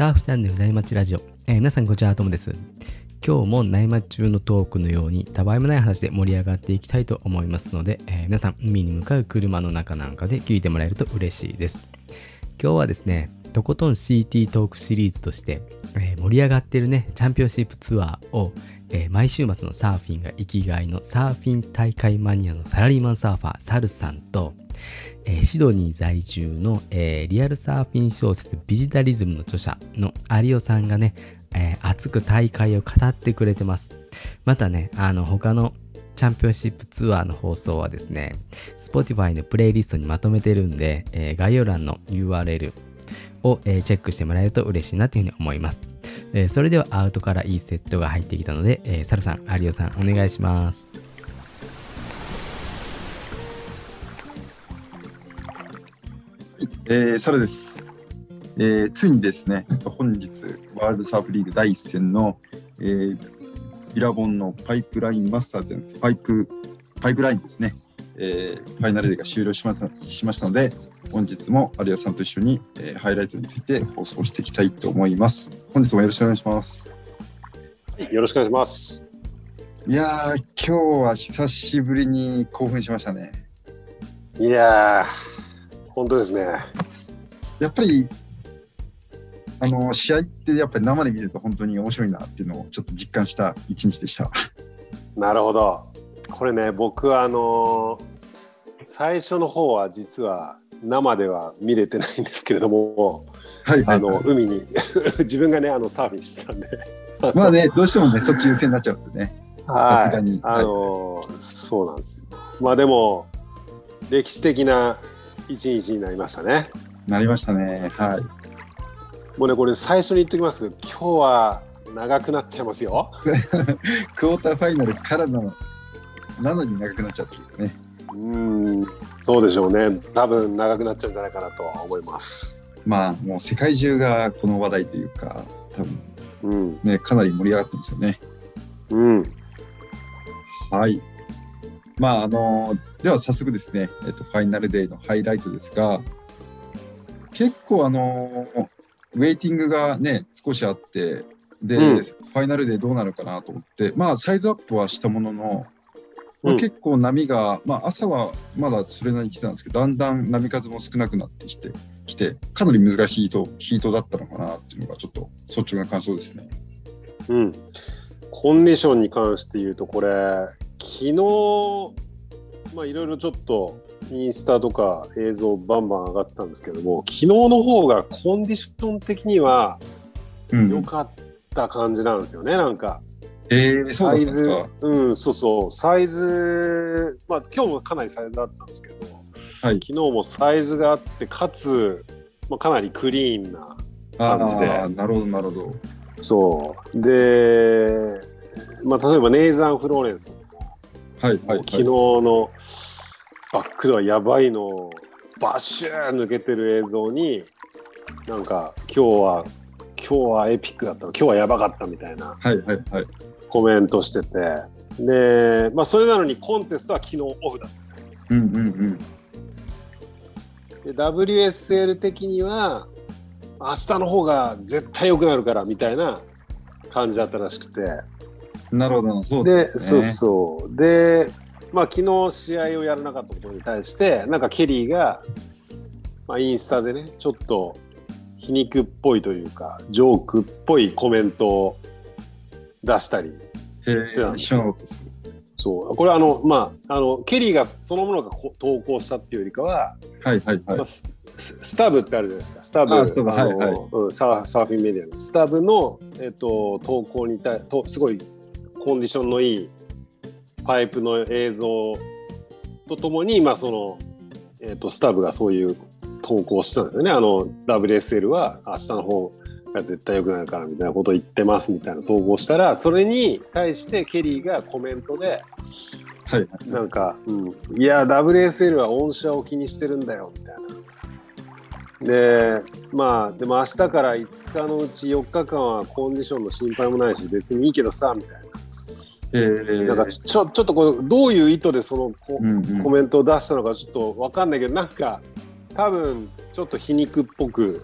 サーフチャンネル内町ラジオ、えー皆さんこんにちはともです。今日も内町中のトークのようにたわいもない話で盛り上がっていきたいと思いますので、えー皆さん海に向かう車の中なんかで聞いてもらえると嬉しいです。今日はですねとことん CT トークシリーズとして、えー盛り上がってるねチャンピオンシップツアーを、えー毎週末のサーフィンが生きがいのサーフィン大会マニアのサラリーマンサーファーサルさんと、えーシドニー在住の、えーリアルサーフィン小説ビジタリズムの著者の有オさんがね、えー熱く大会を語ってくれてます。またねあの他のチャンピオンシップツアーの放送はですね Spotify のプレイリストにまとめてるんで、えー概要欄の URL を、えーチェックしてもらえると嬉しいなというふうに思います、えーそれではアウトからいいセットが入ってきたので、えーサルさん有オさんお願いします。えー、サラです、えーついにですね、本日、ワールドサーフリーグ第一戦の、えービラボンのパイプラインマスターズのパイプ、パイプラインですね、えーファイナルデーが終了しましたしましたので、本日も有吉さんと一緒に、えーハイライトについて放送していきたいと思います。本日もよろしくお願いします。よろしくお願いします。いやー、今日は久しぶりに興奮しましたね。いやー、本当ですね。やっぱりあの試合ってやっぱり生で見てると本当に面白いなっていうのをちょっと実感した一日でした。なるほど。これね、僕はあのー最初の方は実は生では見れてないんですけれども、はいはい、あの海に 自分がねあのサーフィンしてたんで、まあねどうしてもねそっち優先になっちゃうんですよね。さすがにあのーそうなんですよ。まあでも歴史的な一日になりましたね。なりましたね。はい。もうねこれ最初に言っておきますけど、今日は長くなっちゃいますよ。クォーターファイナルからのなのに長くなっちゃったんですね。うーん、そうでしょうね。多分長くなっちゃうんじゃないかなとは思います。まあもう世界中がこの話題というか多分うん、ねかなり盛り上がってますよね。うん、はい。まああのでは早速ですね、えっと、ファイナルデーのハイライトですが結構あのウェイティングがね少しあってで、うんファイナルデーどうなるかなと思ってまあサイズアップはしたものの、まあうん結構波が、まあ、朝はまだそれなりに来てたんですけどだんだん波数も少なくなってきてきてかなり難しいヒートヒートだったのかなっていうのがちょっと率直な感想ですね。うん。コンディションに関して言うと、これ、昨日、まあ、いろいろちょっと、インスタとか映像バンバン上がってたんですけども、昨日の方がコンディション的にはうん良かった感じなんですよね、なんか。えー、サイズうん、そうそう、サイズ、まあ、今日もかなりサイズあったんですけど、はい昨日もサイズがあって、かつ、まあ、かなりクリーンなあ感じでなるほどなるほど。そう。で、まあ、例えばネイザン・フローレンスはいはい、はい。昨日のバックドアやばいのをバッシュー抜けてる映像になんか今日は今日はエピックだった今日はやばかったみたいな。コメントしててで、まあ、それなのにコンテストは昨日オフだったじゃないですか。うんうんうん。で WSL 的には明日の方が絶対良くなるからみたいな感じだったらしくて。なるほど、そうでね。そうそう。でまあ昨日試合をやらなかったことに対してなんかケリーが、まあ、インスタでねちょっと皮肉っぽいというかジョークっぽいコメントを出したりしてたんです。知らなかったです。そう。これはあのまああのケリーがそのものがこ投稿したっていうよりかは、はいはいはい。まあ、。スススタブってあるじゃないですか。スタブ。あスはいはい。サーフィンメディアの。スタブの、えっと投稿に対とすごいコンディションのいいパイプの映像とともに、まあそのえっとスタブがそういう投稿してたんですよねあの WSL は明日の方が絶対良くなるからみたいなことを言ってますみたいな投稿したらそれに対してケリーがコメントではいはい。なんか、うん、いや WSL は御社を気にしてるんだよみたいな。でまあでも明日から5日のうち4日間はコンディションの心配もないし別にいいけどさみたいえー、ななんかちょちょっとこれどういう意図でそのコ,、うんうんコメントを出したのかちょっと分かんないけどなんか多分ちょっと皮肉っぽく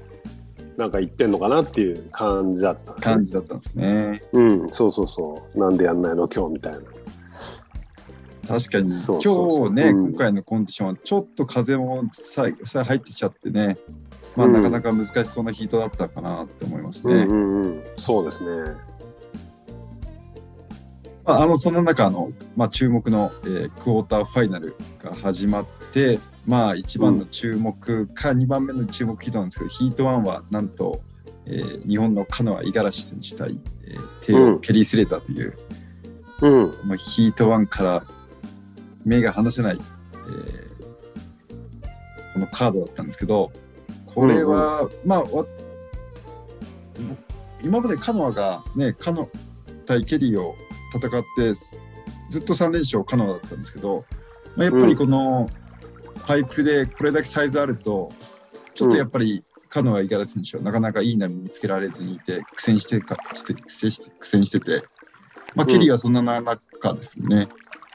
なんか言ってんのかなっていう感じだったんですね感じだったんですね。うん、そうそうそう。なんでやんないの今日みたいな。確かに今日ね、うん今回のコンディションはちょっと風もささ入ってきちゃってね、まあ、うんなかなか難しそうなヒートだったかなって思いますね。うんうんうん。そうですね。まあ、あのその中の、まあ、注目の、えークォーターファイナルが始まって、まあ、一番の注目か2番目の注目ヒートなんですけど、ヒート1はなんと、えー日本のカノア五十嵐選手対、えーテイオうん。ケリー・スレーターという、うん。まあ、ヒート1から目が離せない、えーこのカードだったんですけど、これは、まあ、わ今までカノアがね、カノ対ケリーを戦って、ずっと3連勝カノアだったんですけど、まあ、やっぱりこのパイプでこれだけサイズあると、ちょっとやっぱりカノア・五十嵐選手はなかなかいい波見つけられずにいて、苦戦してかして苦戦して苦戦してて、まあ、ケリーはそんな中ですね、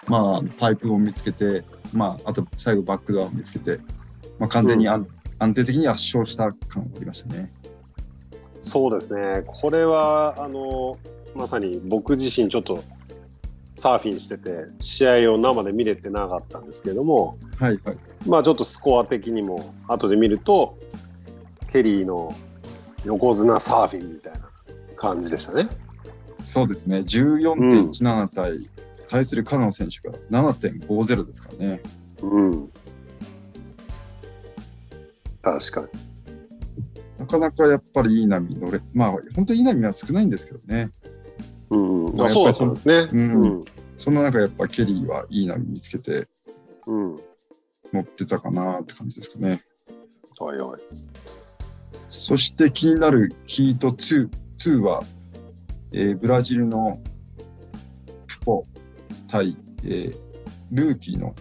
まあ、パイプを見つけて、まあ、あと最後バックドアを見つけて、まあ、完全に安,、安定的に圧勝した感がありましたね。そうですね。これは、あの、まさに僕自身ちょっとサーフィンしてて、試合を生で見れてなかったんですけども、はいはい。まあちょっとスコア的にも後で見ると、ケリーの横綱サーフィンみたいな感じでしたね。そうですね、14.17対、対するカノア選手が7.50ですからね。うん。確かに。なかなかやっぱりいい波乗れ、まあ、本当にいい波は少ないんですけどね。うん、うん。まああそうだったんですね。うんうん。そんな中、やっぱケリーはいい波見つけてうん。乗ってたかなって感じですかね。はいはい。そして気になるヒート 2, 2は、えーブラジルのプポ対、えールーキーの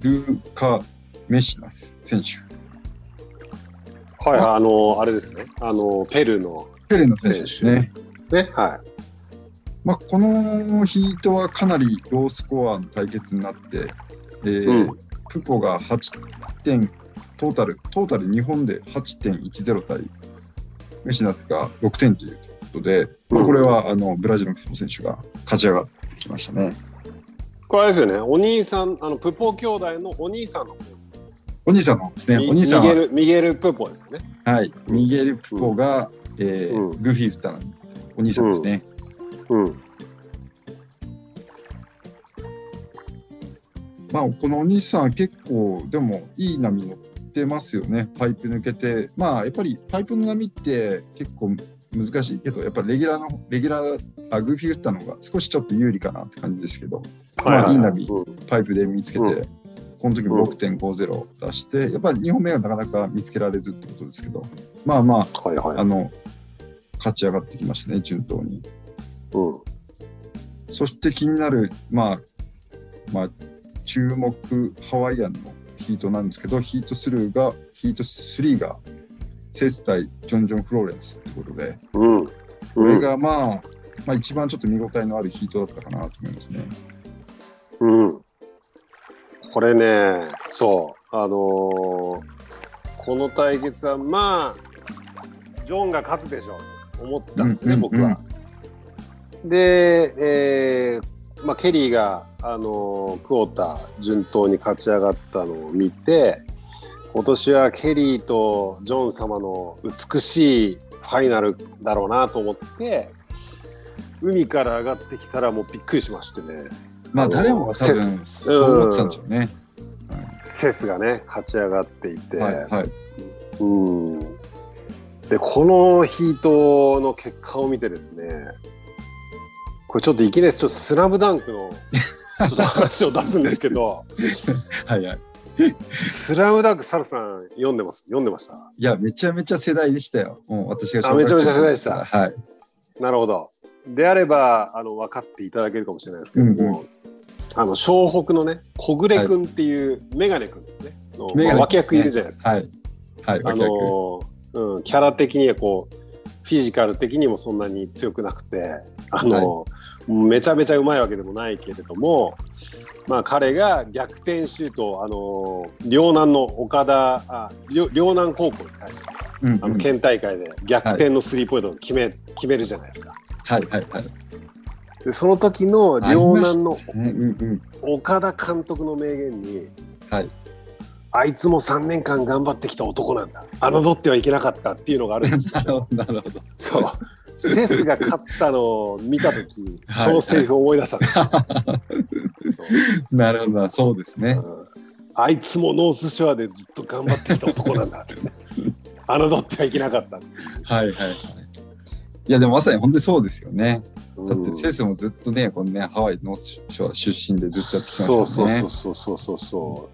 ルーカ・メシナス選手。はい、あの、あれですね。あの、ペルーのペレの選手ですね。ね。はまあ、このヒートはかなりロースコアの対決になって、えーうんプポが8点、トータル、トータル日本で8.10対メシナスが6点ということで、まあ、これはあのブラジルのプポ選手が勝ち上がってきましたね。い。これあれですよね。お兄さん、あの、プポ兄弟のお兄さんの。お兄さんのですね、ミお兄さんは、ミゲル、ミゲルプポですよね。はい、ミゲル・プポが、えーうんグーフィーフッターのお兄さんですね。うん。まあ、このお兄さんは結構でもいい波乗ってますよね、パイプ抜けて。まあやっぱりパイプの波って結構難しいけど、やっぱりレギュラーの、レギュラー、あグーフィー打ったのが少しちょっと有利かなって感じですけど、まあいい波うん。パイプで見つけて、うこの時も6.50出して、やっぱり2本目はなかなか見つけられずってことですけど、まあまはいはい。あ、あの、勝ち上がってきましたね、順当に。うん。そして気になる、まあ、まあ、注目ハワイアンのヒートなんですけど、ヒート3が、ヒート3が、セス対ジョン・ジョン・フローレンスってことで、うん。これがまあ、まあ一番ちょっと見応えのあるヒートだったかなと思いますね。うん。これね、そう、あのーこの対決はまあ、ジョンが勝つでしょうと思ってたんですね、僕は。で、えーまあ、ケリーが、あのークォーター順当に勝ち上がったのを見て、今年はケリーとジョン様の美しいファイナルだろうなと思って、海から上がってきたらもうびっくりしましてね。まあ誰もが多分そう思ってたんでしょうね。セスがね勝ち上がっていて、はい、はい。うんでこのヒートの結果を見てですねこれちょっといきなりちょっとスラムダンクのちょっと話を出すんですけど。はいはい。スラムダンクサルさん読んでます？読んでました？いや、めちゃめちゃ世代でしたよ。もう私があめちゃめちゃ世代でした。はい。なるほど。であればあの分かっていただけるかもしれないですけども、うん。あの湘北のね小暮君っていうメガネ君ですね、のメガネまあ脇役いるじゃないですか。はい。はい、あ。のーうん、キャラ的にはこうフィジカル的にもそんなに強くなくてあのーめちゃめちゃうまいわけでもないけれども、まあ、彼が逆転シュートを、あの両南の岡田あ両両南高校に対してうんうんあの県大会で逆転のスリーポイントを決め,、決めるじゃないですか。はいはいはい。でその時の両南のうんうんうん。岡田監督の名言にはい。あいつも3年間頑張ってきた男なんだ侮ってはいけなかったっていうのがあるんです なるほどなるほど。そうセスが勝ったのを見た時はいそのセリフを思い出したんですよ、なるほどな、そうですね。うんあいつもノースショアでずっと頑張ってきた男なんだって侮ってはいけなかった、はいはいはい。いやでもまさに本当にそうですよね。だってうんセスもずっとね、このね、ハワイのショア出身でずっとやってきましたね。そうそうそうそうそうそ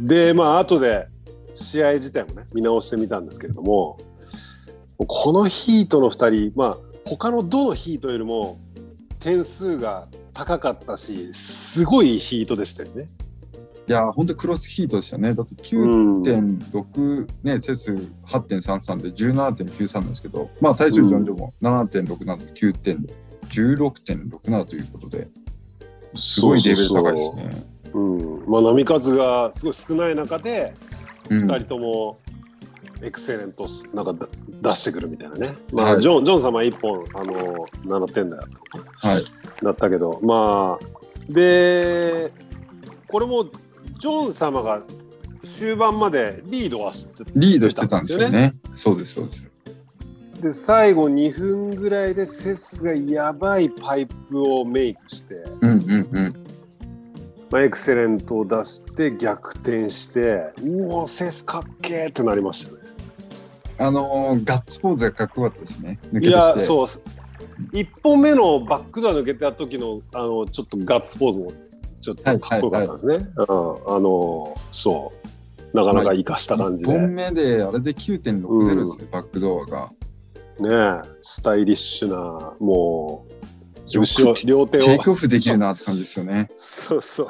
うでまあ後で試合自体もね見直してみたんですけれどもこのヒートの2人まあ他のどのヒートよりも点数が高かったしすごいヒートでしたよね。いや、本当にクロスヒートでしたね。だってうん9.6、ね、セス8.33で17.93なんですけど、まあ対するジョン・ジョも7.67で9.6。16.67ということで、すごいレベル高いですね。うん、まあ波数がすごい少ない中でうん2人ともエクセレントなんかだ出してくるみたいなね、まあはいジョンジョン様1本あの7点だよはい。だったけどまあでこれもジョン様が終盤までリードはしてリードしてたんですよね。そうです、そうです。で最後2分ぐらいでセスがやばいパイプをメイクして、うんうんうん。まあ、エクセレントを出して逆転してうおセスかっけーってなりましたね。あのーガッツポーズがかっこよかったですね。いやそう1本目のバックドア抜けた時のあのちょっとガッツポーズもちょっとかっこよかったですね。うん、あのそうなかなか生かした感じで、1本ね目であれで9.60ですね、バックドアが。えスタイリッシュなもう両手をテイクオフできるなって感じですよね。そうそう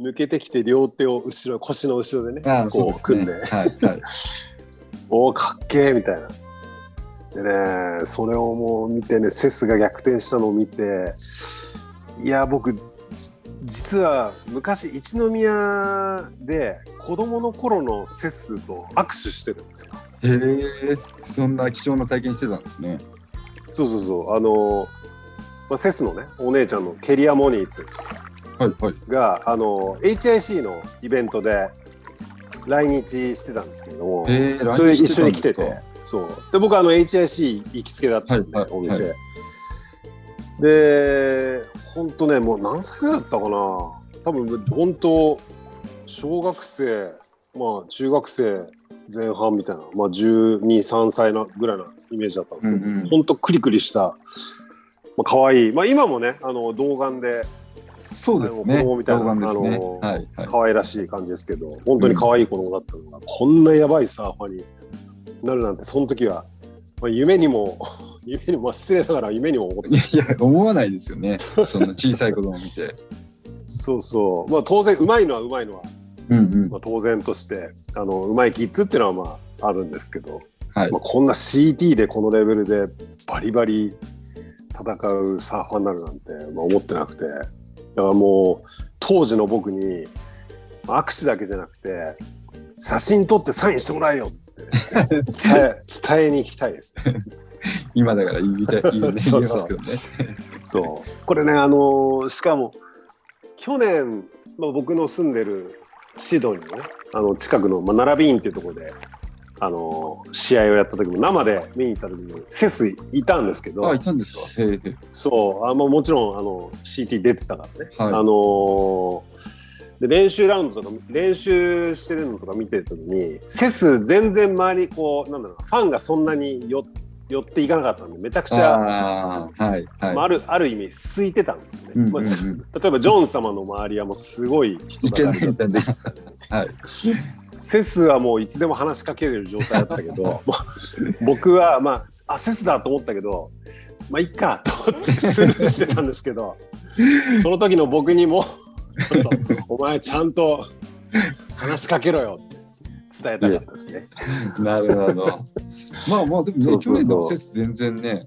抜けてきて両手を後ろ腰の後ろでねああ、こ。う組んで、はいはい。おおかっけーみたいな。でねそれをもう見てねセスが逆転したのを見ていや僕実は昔一宮で子供の頃のセスと握手してるんですよ。へえ、そんな貴重な体験してたんですね。そうそうそうあの、まあ、セスのねお姉ちゃんのケリア・モニーツはいはい。があの HIC のイベントで来日してたんですけれども、へえ、それ一緒に来ててそう。で僕あの HIC 行きつけだったんで、はいはいお店、はで本当ねもう何歳ぐらいだったかな。多分本当小学生まあ中学生前半みたいなまあ123歳なぐらいなイメージだったんですけど、うんうん。本当クリクリした、まあ可愛いまあ今もねあの童顔でそうですね。あの子供みたいなね。あのはいはい。可愛らしい感じですけど本当に可愛い子供だったのが、こんなやばいサーファーになるなんてその時は、まあ、夢にも 夢にもまあ失礼ながら夢にも思っていやいや、思わないですよね。そんな小さい子供見て。そうそうまあ当然うまいのはうまいのは、うんうんま。あ、当然としてあのうまいキッズっていうのはまああるんですけど、はいまあ、こんな CT でこのレベルでバリバリ戦うサーファーになるなんて、まあ、思ってなくてだからもう当時の僕に握手だけじゃなくて写真撮ってサインしてもらえよって伝え 伝えに行きたいですね。今だから言いたい、言いますけどね。そうこれねあのしかも去年、まあ、僕の住んでるシドニーのねあの近くの、まあ、ナラビーンっていうところであの試合をやった時も生で見に行った時にセスいたんですけどあ、いたんですか？そうあ、まあ、もちろんあの CT 出てたからね、はいあので練習ラウンドとか練習してるのとか見てる時にセス全然周りこうなんだろうなファンがそんなに寄寄っていかなかったんでめちゃくちゃああ、はいはい。まあ、あるある意味空いてたんですよね、うんうんうんまあち例えばジョン様の周りはもうすごい人だか。はい。セスはもういつでも話しかけれる状態だったけど まあ僕はまああセスだと思ったけどまあいっかと思ってスルーしてたんですけどその時の僕にもちょっとお前ちゃんと話しかけろよって伝えたかったですね。なるほど。まあまあ、でも去年の季節全然ね、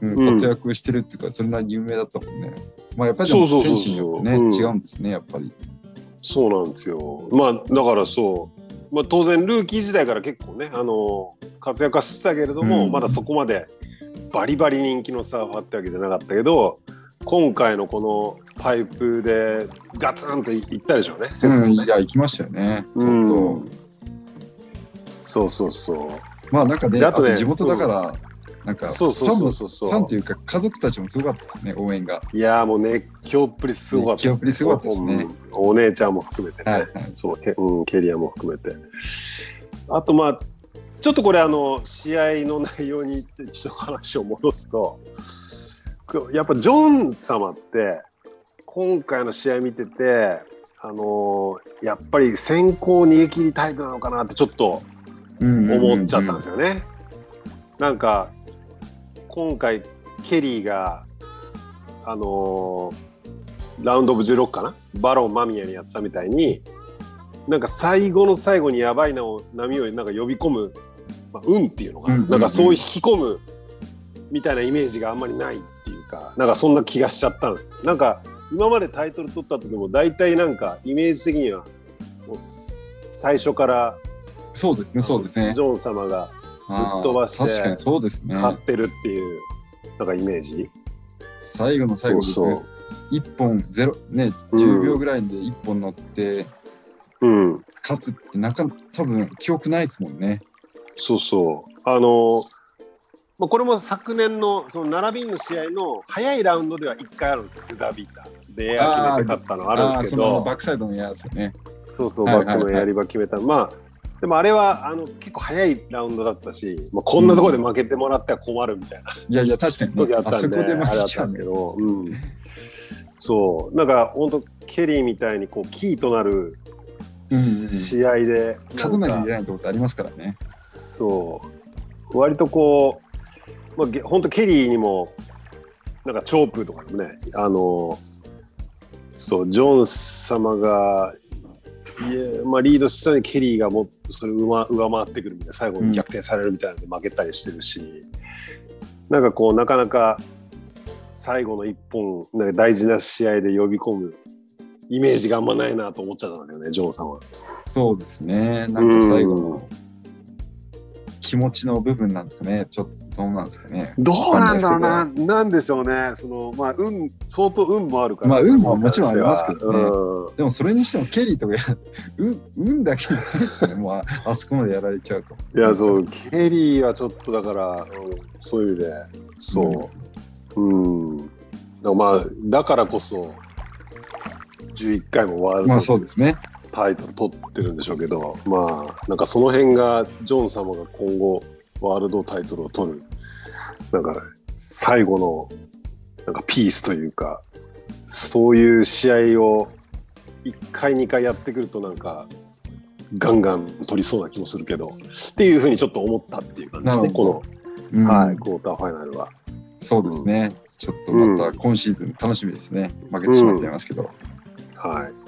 うんうん活躍してるっていうか、それなりに有名だったもんね。まあやっぱりそうそうそうそう選手によってね、うん違うんですね、やっぱり。そうなんですよ。まあだからそう、まあ、当然ルーキー時代から結構ねあの活躍はしてたけれども、うんまだそこまでバリバリ人気のサーファーってわけじゃなかったけど今回のこのパイプでガツンといったでしょうね。セスうん、ねいや、行きましたよね。う。んそうそうそう。まあなんかね、であとね地元だから、なんか、そうそうそうそうそうファンというか、家族たちもすごかったですね、応援が。いやーもう熱狂っぷりすごかった熱狂っぷりすごかったですねうんお姉ちゃんも含めてね、はいはいそうケ,、うん、ケリアも含めて。あとまあちょっとこれあの試合の内容にちょっと話を戻すとやっぱジョン様って今回の試合見ててあのーやっぱり先行逃げ切りタイプなのかなってちょっと思っちゃったんですよね。なんか今回ケリーがあのーラウンドオブ16かな？バロン間宮にやったみたいになんか最後の最後にやばいなを波をなんか呼び込む、まあ、運っていうのかな、うんかそういう引き込むみたいなイメージがあんまりないっていうかなんかそんな気がしちゃったんです。なんか今までタイトル取った時も大体なんかイメージ的にはもう最初からそうですね、そうですね。ジ。ョン様がぶっ飛ばして確かにそうですね。勝ってるっていうなんかイメージ。最後の最後でそうそう1本ゼロねうん10秒ぐらいで1本乗ってうん、勝つってなか多分記憶ないですもんね。そうそう。あのまあ、これも昨年のその並びの試合の早いラウンドでは1回あるんですよ、ブザービーター。で、エア決めて勝ったのあるんですけど、バックサイドのやつよね。そうそう、はいはいはいバックのやり場決めた。まあ、でもあれはあの結構早いラウンドだったし、まあ、こんなところで負けてもらっては困るみたいな。いやいや確かに、ね、時あったんで、あそこで負あれだっけちゃう。んね。たですけど、うん、そう、なんか本当、ケリーみたいにこうキーとなるうんうんうん。試合で、勝たなきゃいけないってことありますからね。そう。割とこう、まあ、げ本当ケリーにもなんかチョープとかねあのそうジョン様がいや、まあ、リードしたのにケリーがもそれ上上回ってくるみたいな最後に逆転されるみたいなので負けたりしてるし、なんかこうなかなか最後の一本なんか大事な試合で呼び込むイメージがあんまないなと思っちゃったんだよねジョンさんは。そうですね。なんか最後の気持ちの部分なんですかね。ちょっとどうなんですかね。どうなんだろうな、わなんでしょうね、そのまあ、運、相当運もあるから、まあ運ももちろんありますけどね。うん。でもそれにしてもケリーとか や運運だけですよね。もうああそこまでやられちゃうと。いや、そう、ケリーはちょっとだから、うんそういう意味で、そう、うん、だからまあ、だからこそ、11回もワールまあドそうですね。タイトル取ってるんでしょうけど、まあ、なんかその辺が、ジョン様が今後、ワールドタイトルを取る、なんか、最後の、なんかピースというか、そういう試合を1回、2回やってくると、なんか、ガンガン取りそうな気もするけど、っていうふうにちょっと思ったっていう感じですね、こうんの、はい、クォーターファイナルは。そうですね。ちょっとまた今シーズン楽しみですね。負けてしまっていますけど。はい。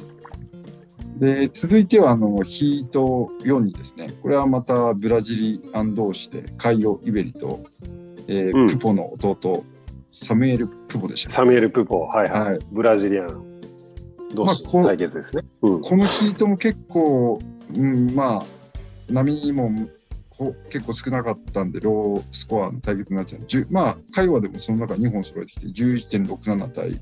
で続いてはあのヒート4にですね、これはまたブラジリアン同士でカイオ・イベリと、えーうん。プポの弟、サムエル・プポでした、サミュエル・プポ、はいはい、はい。ブラジリアン同士まあこ対決ですね。うん。このヒートも結構、うん、まあ、波もこ結構少なかったんで、ロースコアの対決になっちゃう。10まあ、会話でもその中2本揃えてきて、11.67対、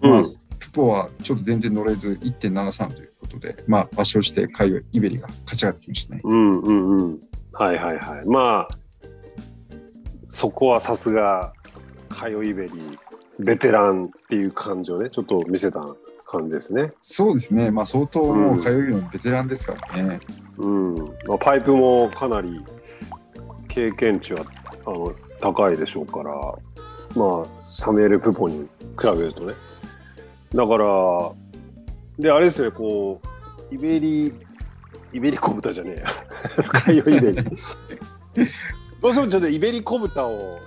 まあうん、プポはちょっと全然乗れず1.73ということで、まあ、圧勝して会話、イベリが勝ち上がってきましたね。うんうんうん。はいはいはい。まあ、そこはさすが、カヨイベリー、ベテランっていう感じをね、ちょっと見せた感じですね。そうですね、まあ、相当もう通うようなベテランですからね。うん。まあ、パイプもかなり経験値はあの高いでしょうから、まあ、サミュエル・プポに比べるとね。だから、で、あれですね、こう、イベリ、イベリコブタじゃねえや。カイオ・イベリ。どうしてもちょっとイベリコブタを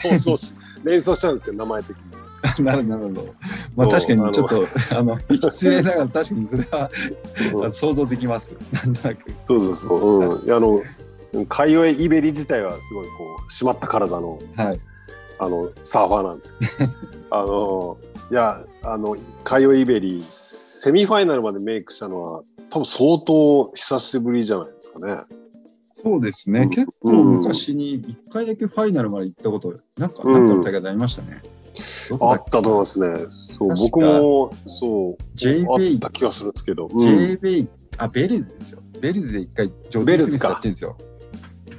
想像し、連想しちゃうんですけど、名前的に。なるほど。まあ、そう確かにちょっと、あの、失礼ながら確かにそれはうん想像できます。なんとなく。そうそうそう。うん。あの、カイオエイベリ自体はすごいこう、締まった体のはい。あのサーファーなんです。あのいやあのカイオ・イベリセミファイナルまでメイクしたのは多分相当久しぶりじゃないですかね。そうですね、うん結構昔に1回だけファイナルまで行ったこと、なんか、うんなんかの大会でありましたね。どこあったと思いますね。そう僕もそう J あベイった気がするんですけど。うん J ベイ、あ、ベルズですよ。ベルズで1回、ジョーディ・スミスやってるんですよ。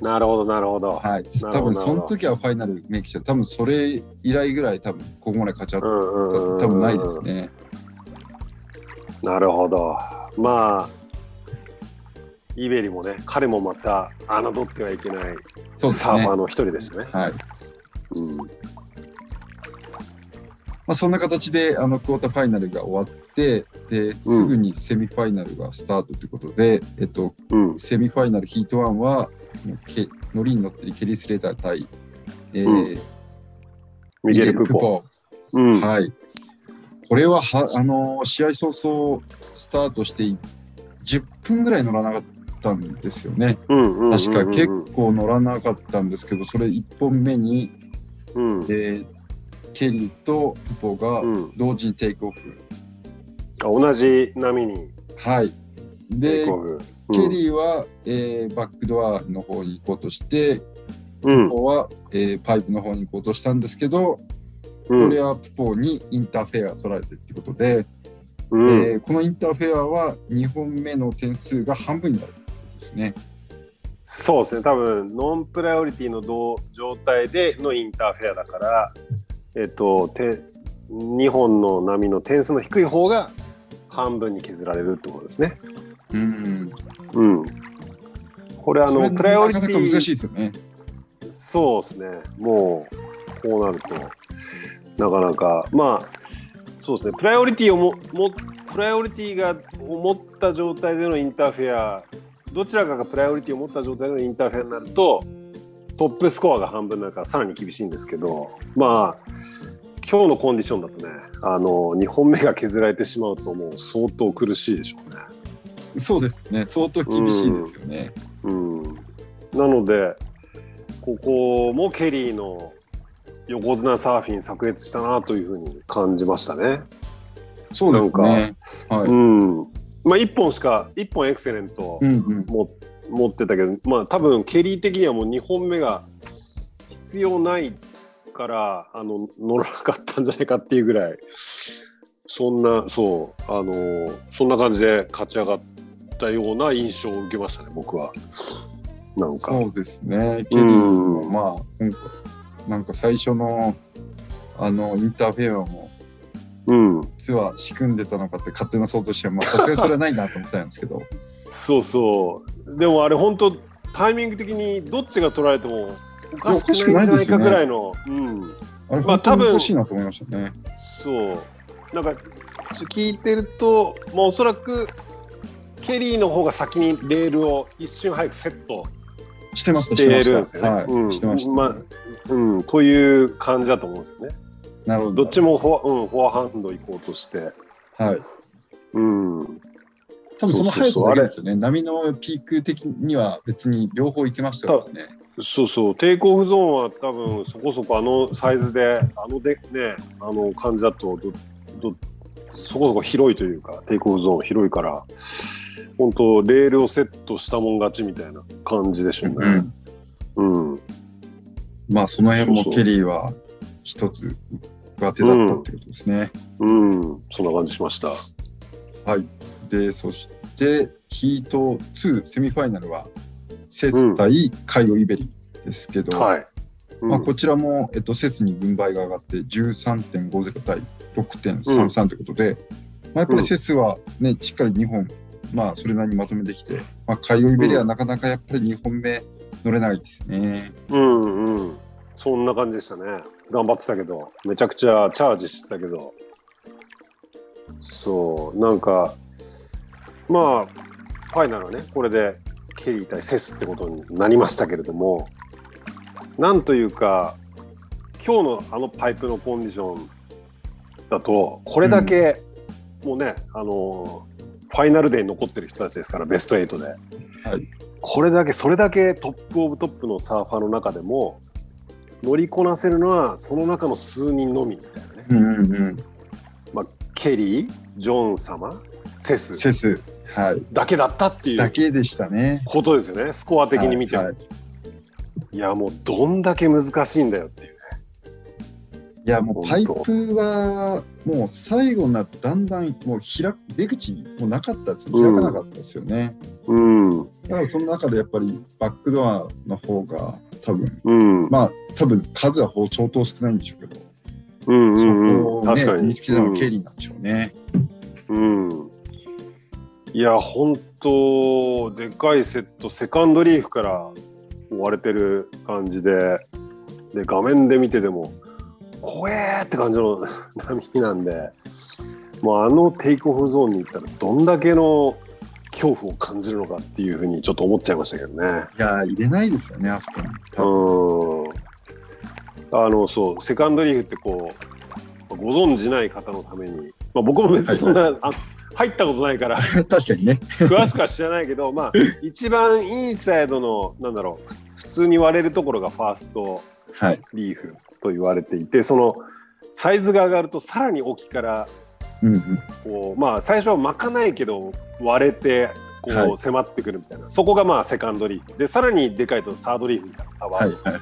なるほどなるほど。はい。多分その時はファイナルメイクして、多分それ以来ぐらい、多分ここまで勝ち合っうんうんうんうんた、多分ないですね。なるほど。まあ、イベリもね、彼もまた侮ってはいけないサーファー。の一人でしたね。はい。うんまあ、そんな形であのクォーターファイナルが終わってですぐにセミファイナルがスタートということで、えっと、うんセミファイナルヒート1はもうケノリに乗ってるケリー・スレーター対、えーうんミゲル・プポ。うんはい、これははあのー試合早々スタートして10分ぐらい乗らなかったんですよね。うんうんうんうん確か結構乗らなかったんですけど、それ1本目に、うんえーケリーとプポがうん同時にテイクオフ。あ同じ波にはい。テでイク、オフ。ケリーは、えーバックドアの方に行こうとして、うんは、えーパイプの方に行こうとしたんですけど、うんこれはプポにインターフェア取られてってことで、うんえーこのインターフェアは2本目の点数が半分になるですね。そうですね、多分ノンプライオリティの同状態でのインターフェアだから、えっと、て2本の波の点数の低い方が半分に削られるってことですね。うん。うん。これあの、プライオリティなかなか難しい、ですよね。そうですね、もうこうなると、なかなか、まあ、そうですね、プライオリティをも、もプライオリティがを持った状態でのインターフェア、どちらかがプライオリティを持った状態でのインターフェアになると、トップスコアが半分になるからさらに厳しいんですけど、まあ、今日のコンディションだとね、あの2本目が削られてしまうと、もう相当苦しいでしょうね。そうですね。相当厳しいですよね。うん、なのでここもケリーの横綱サーフィン炸裂したなというふうに感じましたね。そうですね。はい。うん、まあ1本しか1本エクセレントうんうん。も、持ってたけどまあ多分ケリー的にはもう2本目が必要ないからあの乗らなかったんじゃないかっていうぐらいそんなそうあのそんな感じで勝ち上がったような印象を受けましたね僕は。なんか。そうですね。ケリーも、まあ、今回、なんか最初の、あの、インターフェアも、うん、実は仕組んでたのかって勝手な想像して、まあ、さすがにそれはないなと思ったんですけど、そうそう。でもあれ本当タイミング的にどっちが取られてもおかしくないんじゃないかぐらいの。うん。あれ、まあ本当に多分難しいなと思いましたね。そう。なんか聞いてると、まあおそらくケリーの方が先にレールを一瞬早くセットしてました、してるんですよね。はい、うんしてました、まあうん、という感じだと思うんですよね。なるほど。どっちもフォア,、うん、フォアハンド行こうとして。はい。うん。多分その速さあれですよね。波のピーク的には別に両方行けましたからね。そうそう、テイクオフゾーンは多分そこそこあのサイズで、あのでね、あの感じだとどど、そこそこ広いというか、テイクオフゾーン広いから、本当、レールをセットしたもん勝ちみたいな感じでしょうね。うん。うん。まあその辺もケリーは一つ上手だったってことですね。うん、そんな感じしました。はい。で、そしてヒート2セミファイナルはセス対カイオ・イベリですけど、はい。うんまあ、こちらも、えっと、セスに軍配が上がって13.50対6.33ということで、まあ、やっぱりセスはね、しっかり2本、まあ、それなりにまとめてきて、まあ、カイオ・イベリはなかなかやっぱり2本目乗れないですね。うんうん。そんな感じでしたね。頑張ってたけど、めちゃくちゃチャージしてたけど。そう、なんか、まあ、ファイナルはね、これでケリー対セスってことになりましたけれども、なんというか、今日のあのパイプのコンディションだと、これだけ、もうね、あの、ファイナルデーに残ってる人たちですから、ベスト8で。はい。これだけそれだけ top of top のサーファーの中でも乗りこなせるのはその中の数人のみみたいなね。うんうんうん。ケリー、ジョン様、セスセス、はい。だけだったっていうだけでしたね。ことですよね、スコア的に見ても。はいいや、もうどんだけ難しいんだよっていう。いやもうパイプはもう最後になってだんだんもう開く出口もうなかったですよ開かなかったですよね、うん。だからその中でやっぱりバックドアの方が多分うん。まあ多分数は相当少ないんでしょうけど、うんうんそうん。こを確かに。ね見つけたのはケリーなんでしょうね、うん。うんいや、本当でかいセット、セカンドリーフから追われてる感じで、で、画面で見てても、怖えーって感じの波なんで、もうあのテイクオフゾーンに行ったら、どんだけの恐怖を感じるのかっていうふうにちょっと思っちゃいましたけどね。いや入れないですよねあそこ。にうん。あのそうセカンドリーフってこうご存じない方のために、まあ、僕も別にそんな、あ入ったことないから 確かにね。詳しくは知らないけどまあ一番インサイドのなんだろうふ普通に割れるところがファーストはい、リーフと言われていてそのサイズが上がるとさらに沖からうんうん、こうまあ最初は巻かないけど割れてこはい。う迫ってくるみたいな、そこがまあセカンドリーフ。でさらにでかいとサードリーフみたいなのがはいはいはい。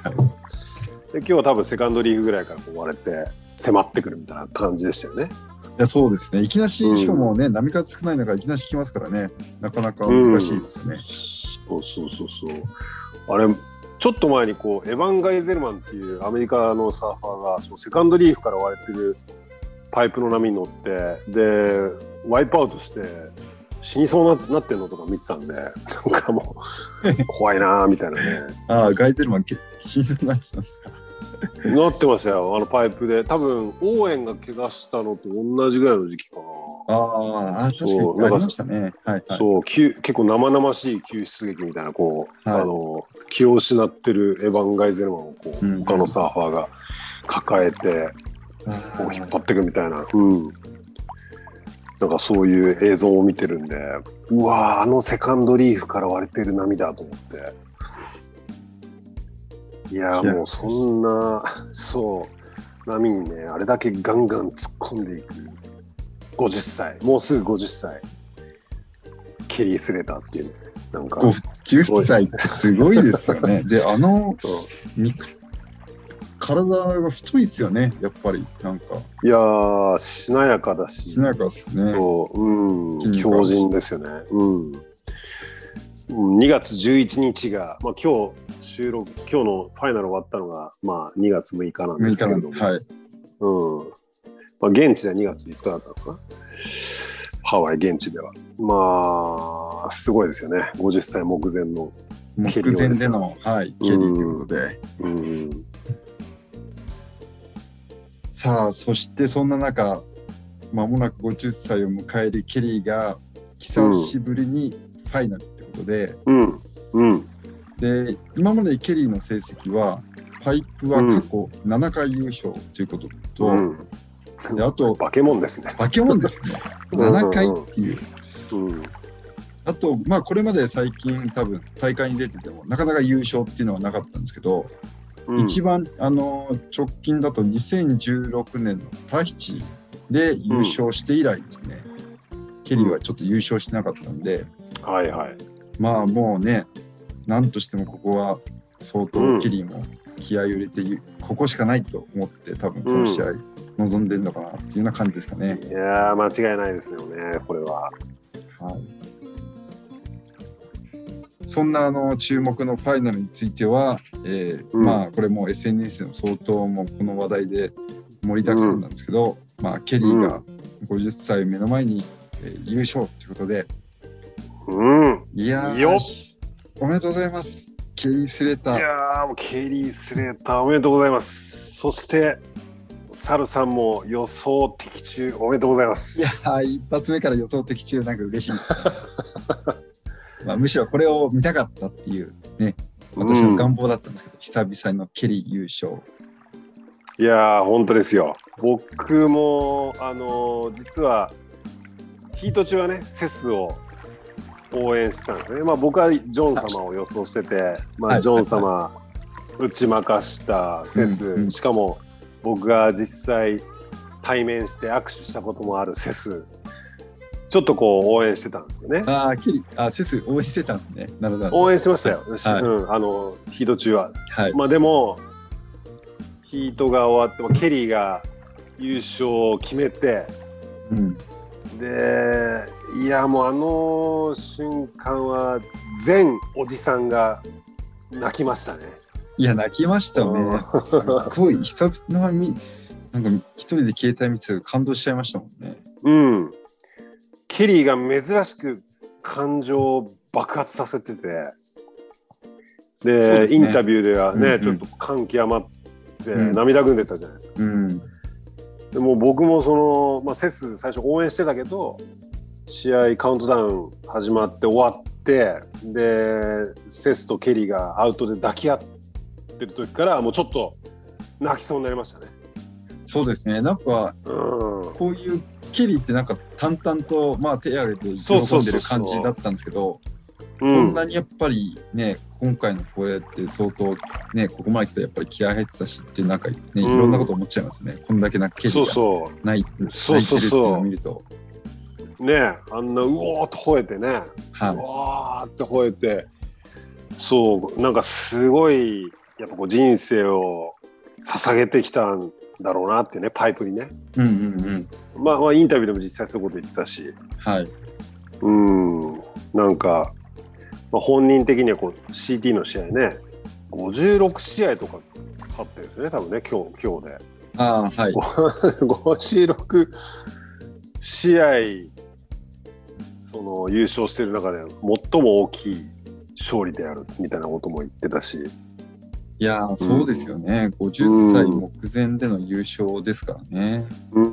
で今日は多分セカンドリーフぐらいからこう割れて迫ってくるみたいな感じでしたよね。いやそうですね。いきなし、うん。しかもね波数少ない中いきなし来ますからね。なかなか難しいですよね、そうそうそうそう。あれちょっと前にこうエヴァン・ガイゼルマンっていうアメリカのサーファーがそのセカンドリーフから割れてるパイプの波に乗ってでワイプアウトして死にそうななってんのとか見てたんで なんかもう怖いなーみたいなね。ああガイゼルマンけ死にそうになってたんですか。なってましたよ。あのパイプで。多分オーエンが怪我したのと同じぐらいの時期かな。ああ、確かにありましたね。はい、はい。そうきゅ結構生々しい救出劇みたいなこう、はい。あの気を失ってるエヴァン・ガイゼルマンをこう、うん他のサーファーが抱えてあこう引っ張っていくみたいな、う。ん、なんかそういう映像を見てるんでうわーあのセカンドリーフから割れてる波だと思って。いやもうそんなそう波にねあれだけガンガン突っ込んでいく50歳もうすぐ50歳ケリー・スレーターっていうなんかご90歳ってすごいですよね。で、あの肉、体が太いですよね、やっぱり。なんか、いやーしなやかだししなやかですね。そう、うん、強靭ですよね。うん。うん2月11日が、まあ、今日収録、今日のファイナル終わったのが、まあ、2月6日なんで6日すけれどはい。うん。まあ、現地では2月5日だったのかな。ハワイ現地では。まあ、すごいですよね。50歳目前の。目前での、はい、ケリーということで。うん。さあ、そしてそんな中、まもなく50歳を迎えるケリーが、久しぶりにファイナルってことで、うん。うん。で、今までケリーの成績は、パイプは過去7回優勝ということと、うん。であと、化け物ですね。化け物ですね。うん7回っていう。うん。あと、まあ、これまで最近、多分大会に出てても、なかなか優勝っていうのはなかったんですけど、うん一番あの直近だと2016年のタヒチで優勝して以来ですね、ケリーはちょっと優勝してなかったんで、はいはい。まあもうね、なんとしてもここは相当うんケリーも気合を入れて、ここしかないと思って、多分この試合、臨んでるのかなっていうような感じですかね。いやー、間違いないですよね、これは。はい、そんなあの注目のファイナルについては、えーうんまあこれも SNS でも相当もうこの話題で盛りだくさんなんですけど、まあケリーが50歳目の前に、えー優勝ということで、うん。いやーよっおめでとうございます。ケリー・スレーター。いやーもうケリー・スレーターおめでとうございます。そして、サルさんも予想的中おめでとうございます。いやー一発目から予想的中なんか嬉しいです、ね まあ、むしろこれを見たかったっていうね私の願望だったんですけど、久々のケリー優勝いやー本当ですよ。僕も、あのー実は、ヒート中はね、セスを応援してたんですね。まあ僕はジョン様を予想してて、まはいあジョン様打ち負かしたセス、うんうんしかも僕が実際対面して握手したこともあるセスちょっとこう応援してたんですよねああ、ケリー、あ、セス応援してたんですね。なるほど。応援しましたよ、はいうん、あのヒート中ははい。まあでもヒートが終わってまあケリーが優勝を決めてうん。でいやもうあの瞬間は全おじさんが泣きましたね。いや、泣きましたうんね。すっごい、久々に、なんか一人で携帯見て感動しちゃいましたもんね。うん。ケリーが珍しく感情を爆発させてて、でねインタビューではね、うんうんちょっと感極まってうん涙ぐんでたじゃないですか。うん。でも僕もその、まあ、セス最初応援してたけど試合カウントダウン始まって終わってでセスとケリーがアウトで抱き合ってる時からもうちょっと泣きそうになりましたね。そうですね。なんか、うん、こういうケリーってなんか淡々と、まあ、手挙げて喜そうそうんそうそうでる感じだったんですけど、うこんなにやっぱりね、今回のこうやって相当ね、ここまで来たらやっぱり気合入ってたしって、なんかね、いろんなこと思っちゃいますね。こんだけなんかケリそうーがそ泣いそうそうそう泣いてるっていうのを見ると。うねあんなうおーっと吠えてね、はうわーって吠えてそうなんかすごいやっぱこう人生を捧げてきたんだろうなってねパイプにね。い。うんうんうん。まあ、まあインタビューでも実際そういうこと言ってたし、はい。うん、なんか、まあ、本人的にはこう CT の試合ね、56試合とか勝ってるんですよね、多分ね、今日今日で。ああ、はい。56試合、その優勝してる中で最も大きい勝利であるみたいなことも言ってたし、いやー、そうですよね。50歳目前での優勝ですからね。うん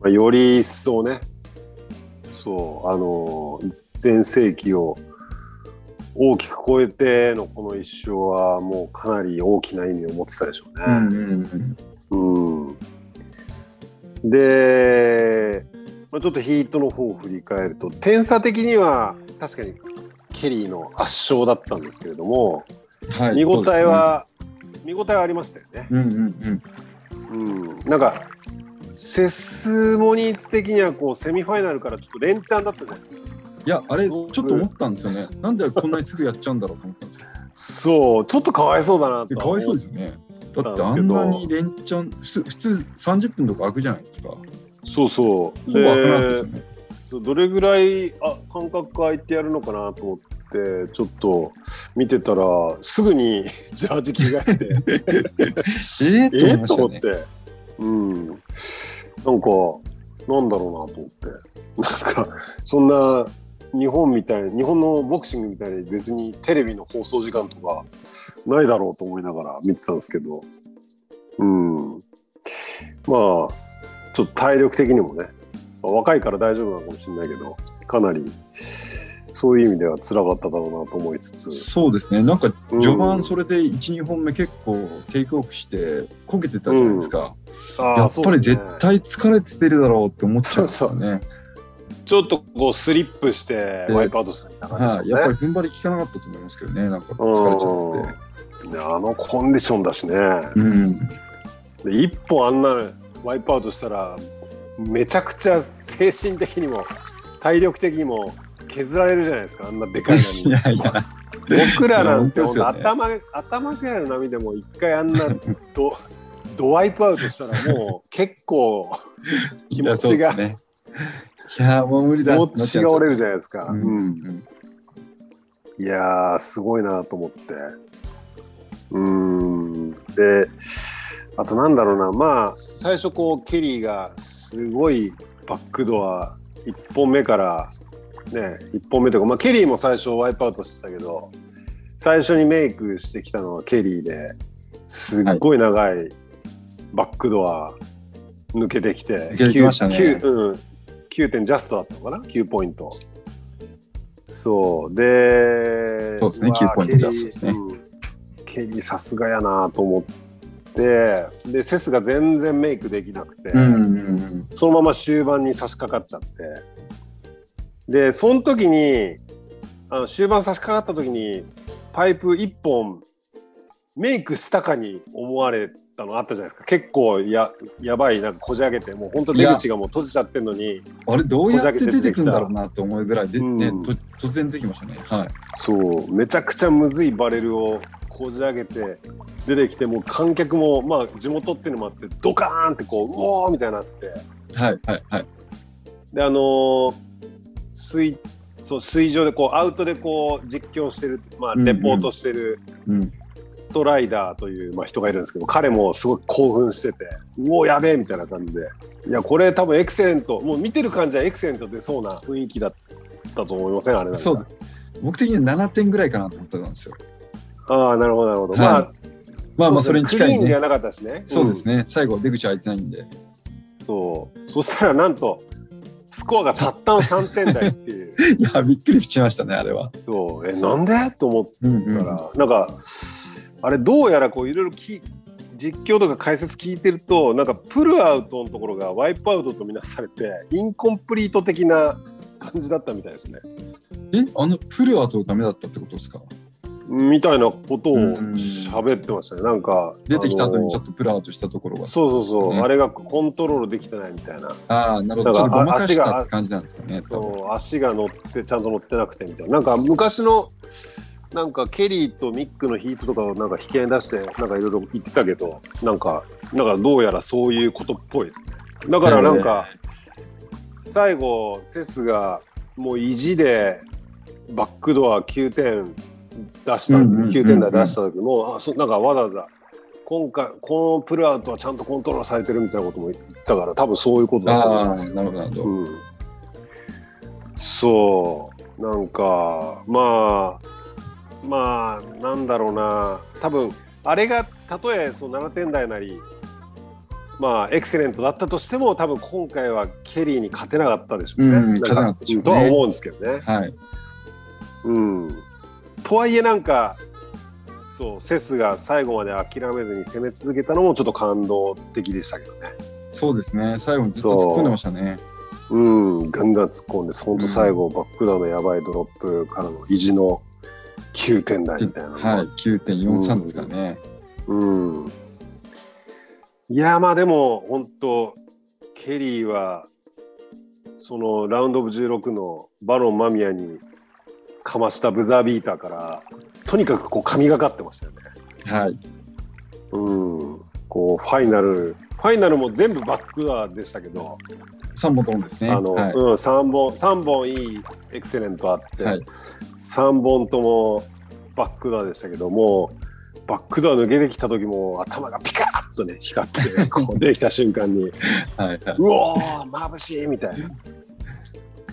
まあ、より一層ね、そう、あの、全盛期を大きく超えてのこの一勝は、もうかなり大きな意味を持ってたでしょうね。うんうんうん。うんで、まあ、ちょっとヒートの方を振り返ると、点差的には確かにケリーの圧勝だったんですけれども、はい。見応えは、見応えはありましたよね。そうんうんうん。うん、なんかセスモニーツ的にはこうセミファイナルからちょっと連チャンだったじゃないですか。いや、あれ、ちょっと思ったんですよね。なんでこんなにすぐやっちゃうんだろうと思ったんですよ。そう、ちょっとかわいそうだなと。でかわいそうですよね。だってあんなに連チャン、ふ普通30分とか空くじゃないですか。ほそうそう。ぼ空かなかったですよね。どれぐらいあ間隔空いてやるのかなと思ってちょっと見てたらすぐに ジャージ着替えて。ええと思って。うん。なんかなんだろうなと思って。なんかそんな日本みたい日本のボクシングみたいに別にテレビの放送時間とかないだろうと思いながら見てたんですけど。うん。まあちょっと体力的にもねまあ若いから大丈夫なのかもしれないけどかなりそういう意味では辛かっただろうなと思いつつそうですね。なんかうん序盤それで1、2本目結構テイクオフしてこけてたじゃないですか。あーやっぱり絶対疲れてるだろうって思っちゃうんですよね。ちょっとこうスリップしてワイプアウトした感じですね。やっぱり踏ん張り効かなかったと思いますけどね。なんか疲れちゃってて。うんあのコンディションだしね。うん。で一本あんなワイプアウトしたらめちゃくちゃ精神的にも体力的にも削られるじゃないですかあんなでかいい波やいや、僕らなんて頭頭くらいの波でも一回あんなドドワイプアウトしたらもう結構気持ちが、ですね。いや、もう無理だ。気持ちが折れるじゃゃないですか。うん。うん。いやーすごいなと思って。うーん。であとなんだろうな。まあ最初こうケリーがすごいバックドア1本目からね1本目とか、まあ、ケリーも最初ワイプアウトしてたけど最初にメイクしてきたのはケリーですっごい長いバックドア抜けてきて、抜けてきましたね。9うん、9点ジャストだったのかな？9ポイント。そう。でそうですね。わ9ポイントジャストですね。ケリーうん。ケリーさすがやなと思ってでセスが全然メイクできなくて、うんうんうん。そのまま終盤に差し掛かっちゃってでその時にあの終盤差し掛かった時にパイプ1本メイクしたかに思われたのあったじゃないですか結構ややばいなんかこじ開けてもう本当出口がもう閉じちゃってるのにあれどうやって出てくんだろうなと思うぐらいで、うんねと突然出てきましたね。はい。そうめちゃくちゃむずいバレルをこじ開けて出てきてもう観客もまあ地元っていうのもあってドカーンってこううおーみたいになってはいはいはい。であのー水そう水上でこうアウトでこう実況してる、まあ、レポートしてるうん。ストライダーという、まあ、人がいるんですけど彼もすごい興奮しててうおやべえみたいな感じでいやこれ多分エクセレントもう見てる感じはエクセレント出そうな雰囲気だったと思いません？あれなんかそうだ。僕的には7点ぐらいかなと思ったんですよ。ああなるほどなるほど、はいまあまあまあそれに近いね。クリーンではなかったしねそうですね。最後出口開いてないんで。うんそうそしたらなんとスコアがたったの3点台っていう。いや、びっくりしましたね、あれは。そう。えなんで？と思っうんうん。たら、なんかあれどうやらこういろいろき実況とか解説聞いてるとなんかプルアウトのところがワイプアウトとみなされてインコンプリート的な感じだったみたいですね。え、あの、フルアートダメだったってことですか？みたいなことをうん喋ってましたね。なんか出てきた後にちょっっとプルアートしたところが。そうそうそう、ねあれがコントロールできてないみたいな。ああ、なるほど。ちょっとごまかし足がたって感じなんですかね。そう足が乗ってちゃんと乗ってなくてみたいな。なんか昔のなんかケリーとミックのヒートとかをなんか引き合いに出してなんかいろいろ言ってたけどなんかなんかどうやらそういうことっぽいですね。だからなんか最後セスがもう意地でバックドア9点出した、うんうんうんうん9点台出した時もあそなんかわざわざ今回このプルアウトはちゃんとコントロールされてるみたいなことも言ってたから多分そういうことだと思いああ、ますよなるほど。うん、そうなんかまあまあなんだろうな多分あれがたとえその7点台なりまあエクセレントだったとしても多分今回はケリーに勝てなかったでしょうね。うん勝てなかったでしょうねとは思うんですけどね。はい。うん、とはいえなんかそうセスが最後まで諦めずに攻め続けたのもちょっと感動的でしたけどね。そうですね。最後にずっと突っ込んでましたね。うん、ガンガン突っ込んで、本当最後、バックダウンのやばいドロップからの意地の9点台みたいなはい。9.43ですからね。うん。いや、まあでも、本当ケリーは、そのラウンドオブ16のバロン間宮にかましたブザービーターから、とにかくこう神がかってましたよね。はい。うん。こう、ファイナル、ファイナルも全部バックダウンでしたけど、3本ともですね。あの、はい。うん、3本、三本いいエクセレントあって、はい3本ともバックダウンでしたけども、バックダウン抜けてきた時も頭がピカッとね、光って、こう出てきた瞬間に、はい。はい。うおー、眩しいみたいな。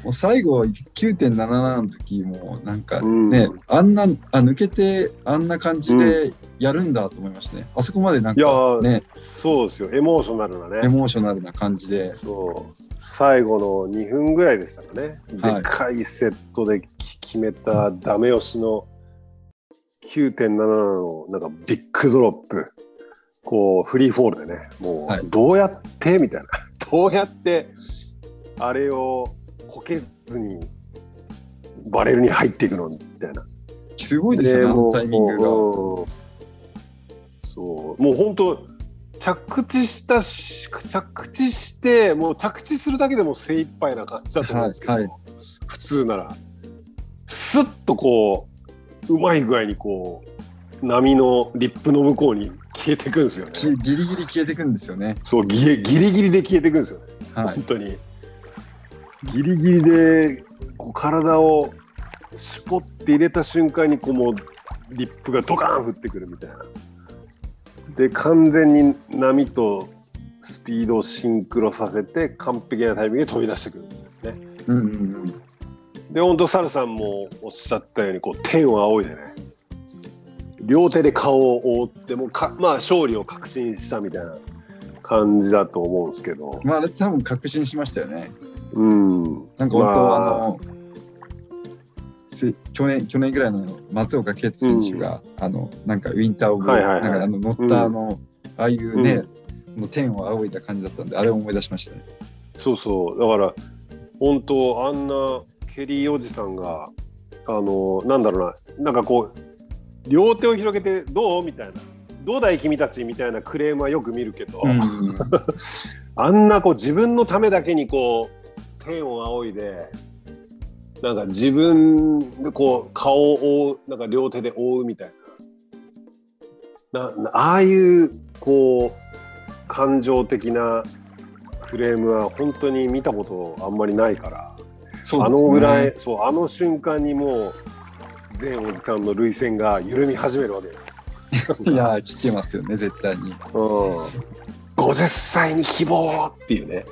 もう最後9.77の時もなんかうん。ね、あんなあ抜けてあんな感じでやるんだと思いましたね。あそこまでなんかーね、そうですよ、エモーショナルなね。エモーショナルな感じで、そう。最後の2分ぐらいでしたかね、はい。でかいセットで決めたダメ押しの9.7のなんかビッグドロップ。こうフリーフォールでねもはい。うどうやって？みたいな。どうやって？あれをこけずにバレルに入っていくのみたいな。すごいですよね、あのタイミングが。うんそうもう本当着地したし着地してもう着地するだけでも精一杯な感じだと思うんですけど、はいはい普通ならスッとこううまい具合にこう波のリップの向こうに消えていくんですよね。きギリギリ消えてくんですよね。そうギリギリギリで消えていくんですよね。はい。本当にギリギリでこう体を絞って入れた瞬間にこうもうリップがドカーン降ってくるみたいなで完全に波とスピードをシンクロさせて完璧なタイミングで飛び出してくるんだよねうんうんうん。で本当サルさんもおっしゃったようにこう天を仰いでね両手で顔を覆ってもうかまあ勝利を確信したみたいな感じだと思うんですけどまあ、あれ多分確信しましたよね。うん。なんか本当、まあ。あの、せ去年去年ぐらいの松岡啓太選手が、あのなんかウィンターオブ、はいはいはい。なんかあの乗ったあの、ああいうね、の天を仰いだ感じだったんであれを思い出しましたね。そうそう。だから本当あんなケリーおじさんがあのなんだろうななんかこう両手を広げてどう？みたいな。どうだい君たち？みたいなクレームはよく見るけど、うん。あんなこう自分のためだけにこう天を仰いでなんか自分でこう顔を覆うなんか両手で覆うみたいな。ななああいうこう感情的なクレームは本当に見たことあんまりないから、ね。のぐらいそうあの瞬間にもう全おじさんの涙腺が緩み始めるわけです。よ。いやー来てますよね絶対に。うん、50歳に希望っていうね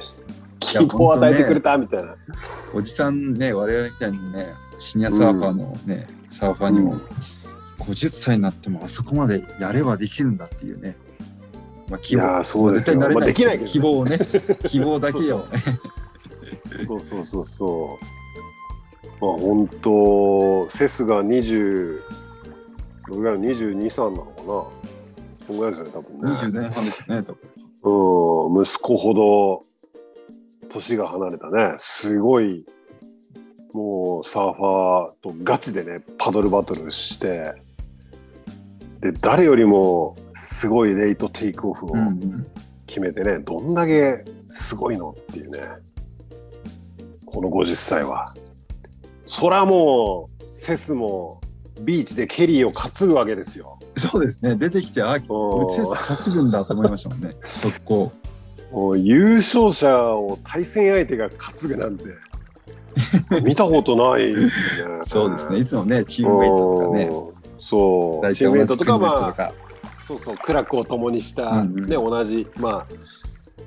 希や望を与えてくれたみたいな。おじさんね我々みたいにねシニアサーファーのね、サーファーにも、50歳になってもあそこまでやればできるんだっていうね。まあ希いやーそうですまあできないけどね。希望をね。希望だけそをねそうそうそうそう。まあ本当セスが20どれぐらい？22、3なのかな？そんぐらいですよね多分ね。20前半ですよね多分。うん、息子ほど年が離れたね、すごい、もうサーファーとガチでね、パドルバトルして、で、誰よりもすごいレイトテイクオフをうんうん。決めてね、どんだけすごいのっていうね、この50歳は。そらもう、セスもビーチでケリーを担ぐわけですよ。そうですね。出てきてあセス担ぐんだと思いましたもんね。速攻もう優勝者を対戦相手が担ぐなんて見たことないですよね。そうですね。いつもねチームメイトとかね。うん。そう。大チームメイトとかまあそうそう苦楽を共にした、うんうん。ね同じまあ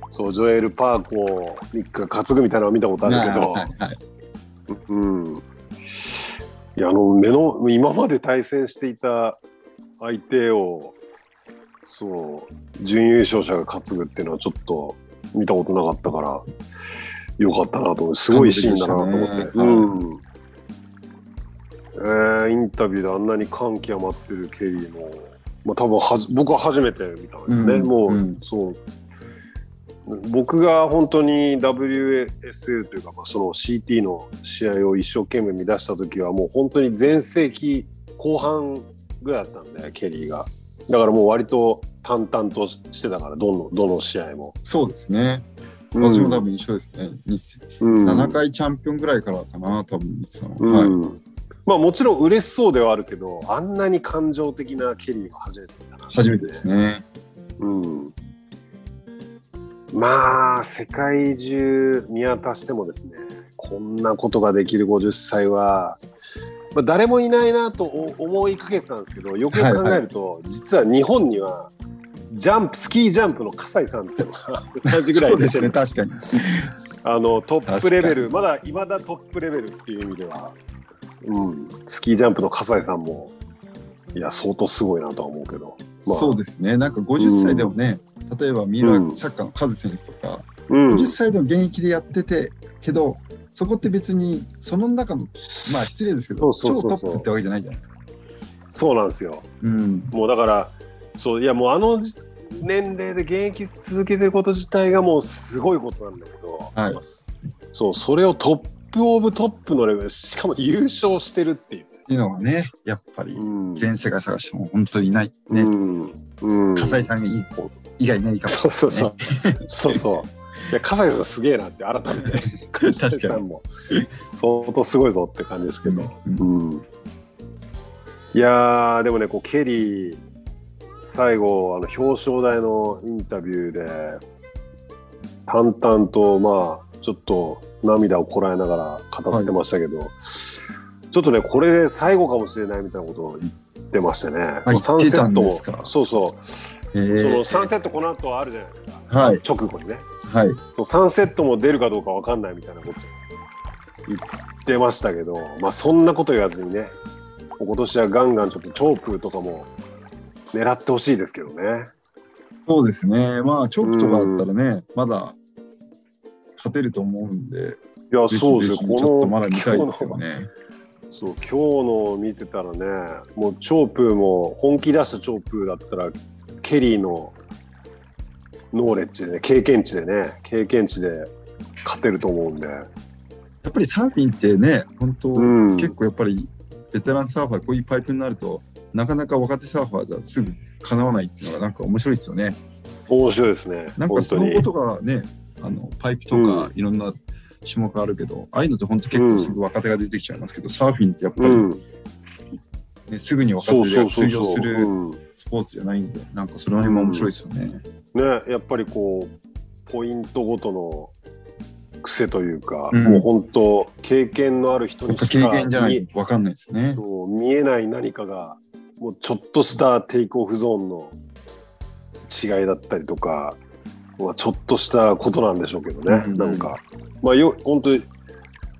そうジョエル・パーコをミックが担ぐみたいなのは見たことあるけど、はいはい。うん、いやあの目の今まで対戦していた相手をそう準優勝者が担ぐっていうのはちょっと見たことなかったからよかったなと思う。すごいシーンだなと思って、ねうん。えーインタビューであんなに感極まってるケリーの、まあ、多分はじ僕は初めて見たんですよね、うん。もう、うん。そう。僕が本当に WSL というか、まあ、その CT の試合を一生懸命見出した時はもう本当に全盛期後半ぐらいだったんでケリーがだからもう割と淡々としてたからどのどの試合も、そうですね。うん。私も多分一緒ですね、日うん。7回チャンピオンぐらいからかな多分見てたの、うん。はい。まあもちろん嬉しそうではあるけどあんなに感情的なケリーは初めてだな初めてですね。うん、まあ世界中見渡してもですねこんなことができる50歳は、まあ、誰もいないなとお思いかけてたんですけどよくよく考えると、実は日本にはジャンプスキージャンプの葛西さんっていうのが同じぐらいう出てる、ね確かに。あのトップレベル確まだいまだトップレベルっていう意味では、うん、スキージャンプの葛西さんもいや相当すごいなとは思うけど、まあ、そうですね。なんか50歳でもね、例えば三浦うん。サッカーのカズ選手とか、うん。50歳でも現役でやっててけどそこって別にその中のまあ失礼ですけど超トップってわけじゃないじゃないですか。そうなんですよ。うん、もうだからそういやもうあのじ年齢で現役続けてること自体がもうすごいことなんだけど、はい。そうそれをトップオブトップのレベルしかも優勝してるっていう、っていうのがねやっぱりうん。全世界探しても本当にいないね、うん。うん、葛西さんがいい子以外ねいいかそうそうそう、そうそういや葛西さんすげえなって改めて。葛西さんも。相当すごいぞって感じですけど、うん。うん。いやーでもねこうケリー最後あの表彰台のインタビューで淡々とまあちょっと涙をこらえながら語ってましたけど、ちょっとねこれで最後かもしれないみたいなことを言ってましたね。もう言ってたんもですか？そうそう、えそのー3セットこの後あるじゃないですか、はい。直後にね。はいその3セットも出るかどうかわかんないみたいなこと言ってましたけど、まあそんなこと言わずにね、今年はガンガンちょっとチョープとかも狙ってほしいですけどね。そうですねまあチョークとかだったらね、まだ勝てると思うんでいや、ぜそうですよ。ひぜひちょっとまだ見たいですよね。そう今日の見てたらね、もうチョープも本気出したチョープだったら、ケリーのノーレッジでね、経験値でね、経験値で勝てると思うんで。やっぱりサーフィンってね本当、うん結構やっぱりベテランサーファーこういうパイプになるとなかなか若手サーファーじゃすぐかなわないっていうのがなんか面白いですよね。面白いですね。なんか本当にスノボとかね、あのパイプとかいろんな種目あるけど、ああいうのって本当結構すぐ若手が出てきちゃいますけど、サーフィンってやっぱり、うん、ねすぐに若そう手がそうそうそう。通用するうんスポーツじゃないんで、なんかその辺も面白いですよね。ね、やっぱりこうポイントごとの癖というか、うんもう本当経験のある人にしか経験じゃな見いと分かんないですね。そう見えない何かがもうちょっとしたテイクオフゾーンの違いだったりとか、まあ、ちょっとしたことなんでしょうけどね、うんなんか、まあ、よ本当に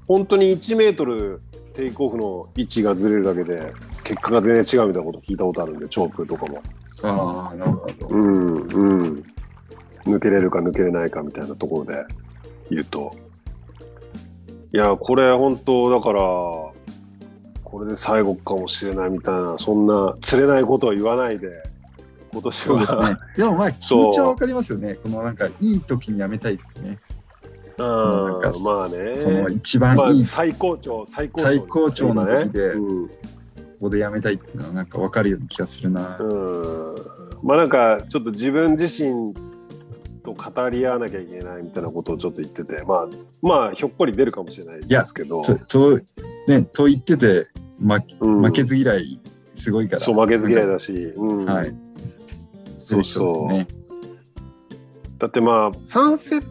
本当に1メートルテイクオフの位置がずれるだけで結果が全然違うみたいなこと聞いたことあるんでチョークとかも。ああ、なるほど。うんうん、抜けれるか抜けれないかみたいなところで言うといやこれ本当だからこれで最後かもしれないみたいなそんな釣れないことは言わないで今年はですね。でもまあ気 そう持ちは分かりますよね。このなんかいい時にやめたいですね。うんなんかまあこのね一番まあいい最高潮最高潮最高潮の時でうんここでやめたいっていうのはなんか分かるような気がするな。うんまあなんかちょっと自分自身と語り合わなきゃいけないみたいなことをちょっと言っててまあまあひょっこり出るかもしれないですけどととねと言ってて、ま、うん負けず嫌いすごいから。そう負けず嫌いだし、うんはい。そうそうですね。だってまあサンセッ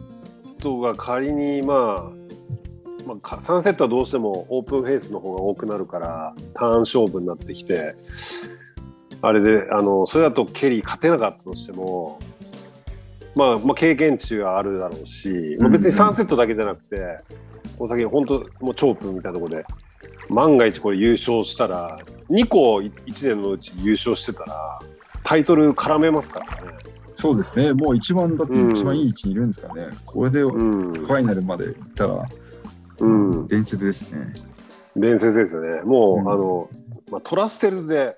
トが仮にまあ、まあか、サンセットはどうしてもオープンフェイスの方が多くなるからターン勝負になってきてあれであのそれだとケリー勝てなかったとしても、まあ、まあ経験値はあるだろうし、まあ、別にサンセットだけじゃなくて、この先本当もうチョープみたいなところで万が一これ優勝したら2個1年のうち優勝してたらタイトル絡めますからね。そうですね。もう一番だって一番いい位置にいるんですからね。これでフうんァイナルまで行ったらうん、伝説ですね。伝説ですよね。もう、うんあの、まあ、トラッセルズで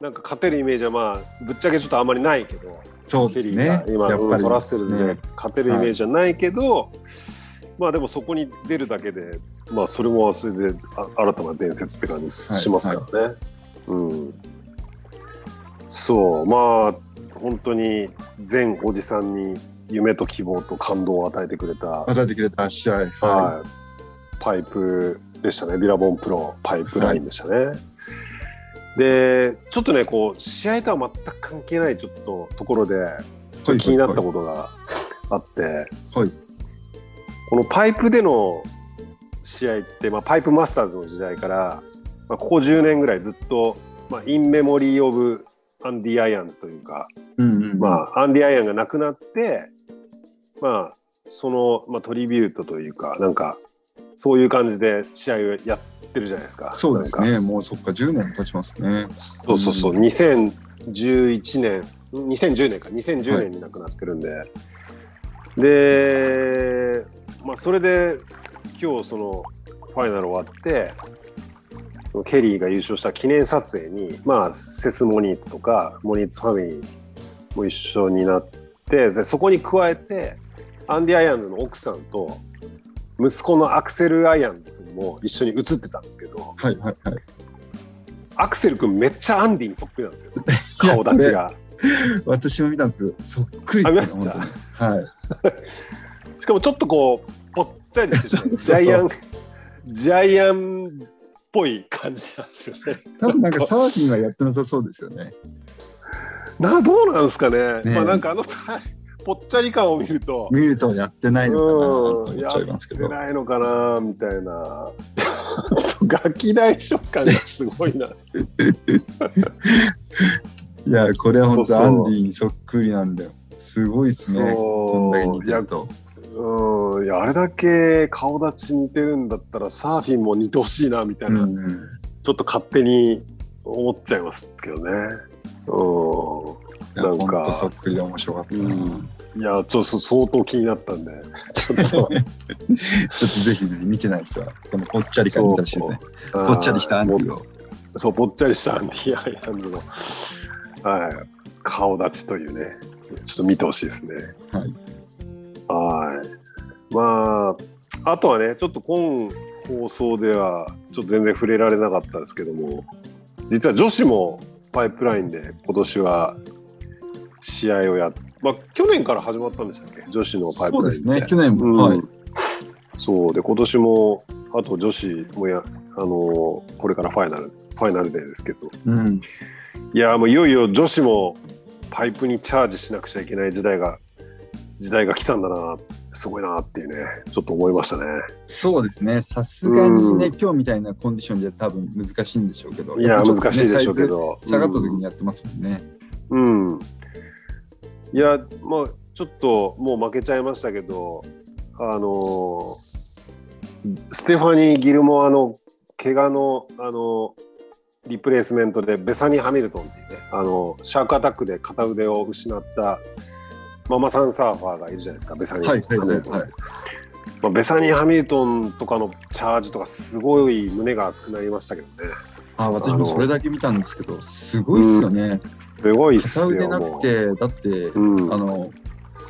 なんか勝てるイメージはまあぶっちゃけちょっとあんまりないけど、そうですね。今やっぱりトラッセルズでね勝てるイメージはないけど、まあでもそこに出るだけで、まあそれもそれであ新たな伝説って感じしますからね。うん。そう、まあ本当に全おじさんに夢と希望と感動を与えてくれた与えてくれた試合。ははい、パイプでしたね、ビラボンプロパイプラインでしたね。で、ちょっとね、こう試合とは全く関係ないちょっとところで、ちょっと気になったことがあって、はいこのパイプでの試合って、まあ、パイプマスターズの時代から、まあ、ここ10年ぐらいずっと、まあ、 In Memory of Andy Irons というか、うんうん。まあ、アンディ・アイアンが亡くなって、まあ、その、まあ、トリビュートというか、なんか、そういう感じで試合をやってるじゃないですか。そうですね。もうそっか、10年経ちますね。そうそうそう、2011年、2010年か、2010年に亡くなってるんで、で、まあ、それで、今日、その、ファイナル終わって、そのケリーが優勝した記念撮影に、まあ、セス・モニーツとか、モニーツファミリーも一緒になって、でそこに加えて、アンディ・アイアンズの奥さんと、息子のアクセル・アイアンズ君も一緒に写ってたんですけど、はいはいはい。アクセル君めっちゃアンディにそっくりなんですよ。顔立ちが。私も見たんですけど、そっくりですよ、あ見ま本当に。はい。しかもちょっとこう、ぽっちゃりしてジャイアン、ジャイアンっぽい感じなんですよね。多分なんかサーフィンはやってなさそうですよね。な、どうなんですかね。ねまあなんかあの、ぽっちゃり感を見ると、見るとやってないのかなとうん、思っやちゃいますけど。ってないのかな、みたいな。ガキ大将感がすごいな。いや、これは本当アンディにそっくりなんだよ。すごいですね。こんだけと。うん、いやあれだけ顔立ち似てるんだったらサーフィンも似てほしいなみたいな、うんうん。ちょっと勝手に思っちゃいますけどね。ういや、なんかそっくりで面白かったな。うんん、いやちょっと相当気になったんでちょっとちょっとぜひぜひ見てない人は、このぽっちゃり感見てほしね。ぽっちゃりしたアンディを。そうぽっちゃりしたアンディ・アイアンズの、はい、顔立ちというねちょっと見てほしいですね。はい。はい。まあ、あとはね、ちょっと今放送では、ちょっと全然触れられなかったですけども、実は女子もパイプラインで今年は試合をやっまあ去年から始まったんでしたっけ？女子のパイプそうですね、去年うも、ん。はい。そう。で今年もあと女子もやあのーこれからファイナルファイナルデーですけど。うん、いやもういよいよ女子もパイプにチャージしなくちゃいけない時代が時代が来たんだなすごいなっていうねちょっと思いましたね。そうですね、さすがにね、うん。今日みたいなコンディションで多分難しいんでしょうけど、いや難しいでしょうけど。下がった時にやってますもんね。うん。いや、まあ、ちょっともう負けちゃいましたけど、あのーステファニー・ギルモアの怪我の、あのリプレイスメントでベサニー・ハミルトンっていうね、あのシャークアタックで片腕を失ったママさんサーファーがいるじゃないですか、ベサニー・はいはいハミルトン。はいはい。まあ、ベサニー・ハミルトンとかのチャージとかすごい胸が熱くなりましたけどね。あ私もそれだけ見たんですけど、すごいっすよね。すごいっすよ。片腕なくて、だって、うん。あの、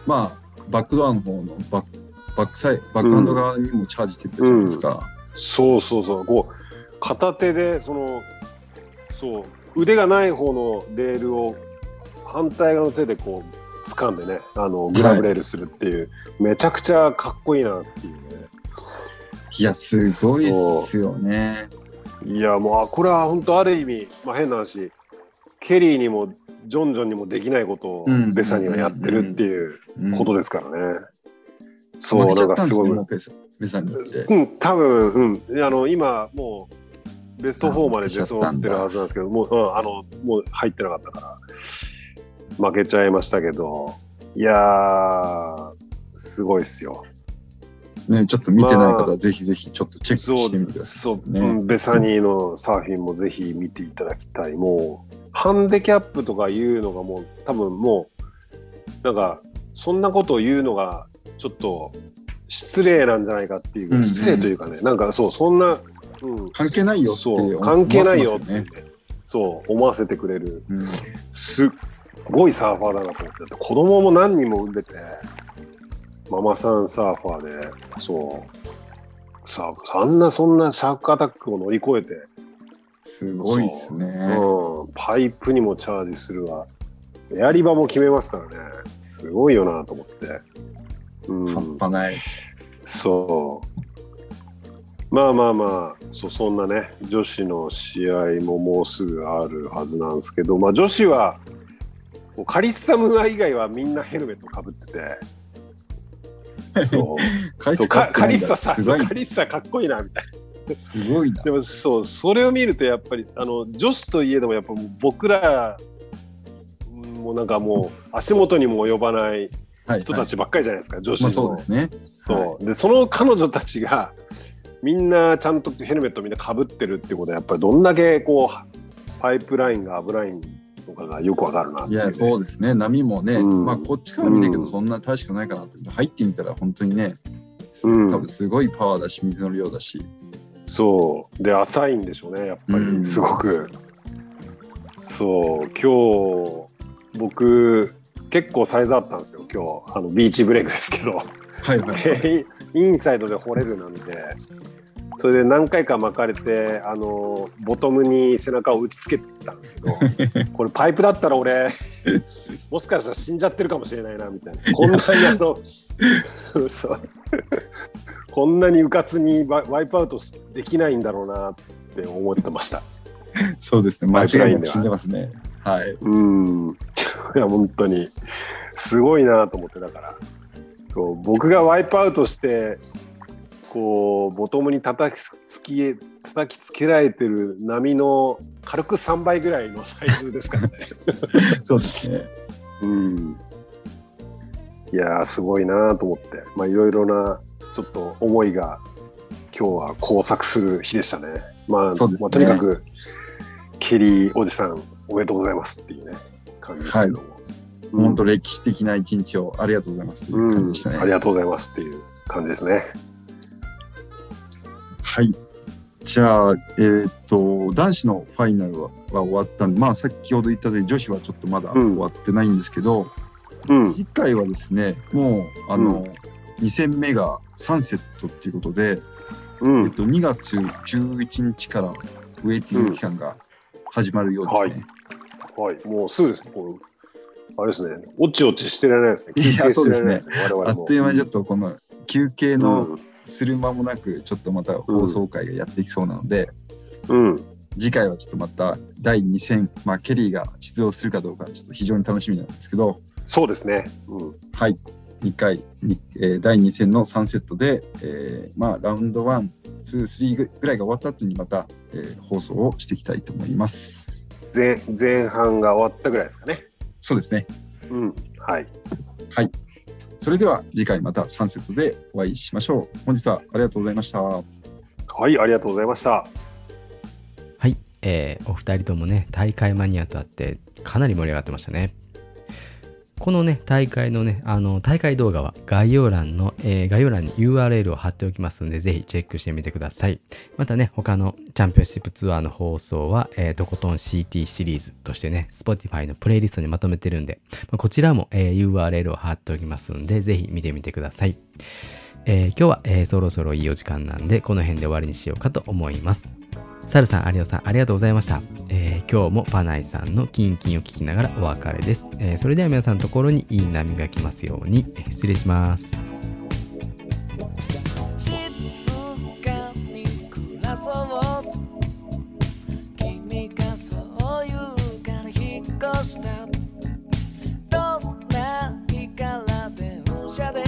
まあ、バックドアの方のバックバックサイバックハンド側にもチャージしてるじゃないですか。そうそうそう。こう片手でそのそう腕がない方のレールを反対側の手でこう掴んでねあのグラブレールするっていう、めちゃくちゃかっこいいなっていうね。いや、すごいっすよね。いやもうあこれは本当ある意味、まあ、変な話。ケリーにもジョンジョンにもできないことをうんベサにはやってるっていううんことですからね、そうなんかすごいベサにって。うん、多分うん、あの今もうベスト4まで出揃ってるはずなんですけど、もう、うん、あのもう入ってなかったから負けちゃいましたけど、いやー、すごいっすよ。ね、ちょっと見てない方はぜひぜひちょっとチェックそうしてみてくださそう、い、ね。うんベサニーのサーフィンもぜひ見ていただきたい。もうハンデキャップとかいうのがもう多分もうなんかそんなことを言うのがちょっと失礼なんじゃないかっていう、うん。うん失礼というかねなんかそうそんな、うん、関係ないよってそう思関係ないよ思わせって。そう思わせてくれる。うんすっごいサーファーだなと思って。だって子供も何人も産んでてママさんサーファーでそう。さあんなそんなシャークアタックを乗り越えて、すごいっすね。う。ん、パイプにもチャージするわ。エアリバも決めますからね。すごいよなと思って、うん、半端ない。そう。まあまあまあ、そうそんなね、女子の試合ももうすぐあるはずなんですけど、まあ女子は、もうカリッサムア以外はみんなヘルメットかぶってて、そう。カリッサさ、カリッサかっこいいなみたいな。すごいな。でもそう、それを見るとやっぱり、あの女子といえどもやっぱ僕ら、うんもうなんかもう足元にも及ばないはい人たちばっかりじゃないですか、女子まの。あそうですね。そう、でその彼女たちがみんなちゃんとヘルメットみんなかぶってるってことはやっぱりどんだけこうパイプラインが危ないのかがよくわかるなっていう、ね、いや、そうですね。波もね、うんまあこっちから見るけうんどそんな大しくないかなって。入ってみたら本当にね、うん多分すごいパワーだし、水の量だし。そう。で浅いんでしょうねやっぱうん。りすごく、そう。今日僕結構サイズあったんですよ今日。あのビーチブレイクですけど。はいはいはい。インサイドで掘れるなんで。それで何回か巻かれてあのボトムに背中を打ちつけてたんですけど。これパイプだったら俺もしかしたら死んじゃってるかもしれないなみたいな。こんなにあの そうこんなにうかつにワワイプアウトできないんだろうなって思ってました。そうですね。間違いなく死んでますね。はい。うんいや本当にすごいなと思ってだからこう僕がワイプアウトしてこうボトムに叩きつき叩きつけられてる波の軽く3倍ぐらいのサイズですからね。そうですね。うん、いやーすごいなと思ってまあいろいろなちょっと思いが今日は交錯する日でしたね。まあ、ねまあ、とにかくケリーおじさんおめでとうございますっていうね感じですけども。うん本当歴史的な一日をありがとうございますという感じでしたね。ありがとうございますっていう感じですね。はい。じゃあ、えーっと、男子のファイナルはは終わったんで、まあ、先ほど言った通り、女子はちょっとまだうん終わってないんですけど、うん。次回はですね、もう、あの、2戦目が3セットっていうことで、うん。えっと、2月11日からウェイティング期間が始まるようですね。はい。もうすぐですね。こうあれですね。おちおちしてられないですね。いや休憩してられないですね。あっという間にちょっとこの休憩うのんする間もなく、ちょっとまた放送会がやっていきそうなので、うん。次回はちょっとまた第2戦、まあ、ケリーが出場するかどうか、ちょっと非常に楽しみなんですけど、そうですね。うん。はい、2回、にえー第2戦の3セットで、えーまあ、ラウンド1、2、3ぐらいが終わった後にまた、えー放送をしていきたいと思います。前前半が終わったぐらいですかね。そうですね。うん。はい。はい。それでは次回また3セットでお会いしましょう。本日はありがとうございました。はい。ありがとうございました。はい、えーお二人ともね大会マニアとあってかなり盛り上がってましたねこのね大会のねあの大会動画は概要欄の、えー概要欄に URL を貼っておきますのでぜひチェックしてみてください。またね他のチャンピオンシップツアーの放送は、えーとことん CT シリーズとしてね Spotify のプレイリストにまとめてるんで、まあこちらも、えー URL を貼っておきますんでぜひ見てみてください。えー今日は、えーそろそろいいお時間なんでこの辺で終わりにしようかと思います。サルさん、アリオさん、ありがとうございました。えー、今日もパナイさんのキンキンを聞きながらお別れです。えー、それでは皆さんのところにいい波が来ますように、えー、失礼します。静かに暮らそう君がそう言うから引っ越したどんな日から電車で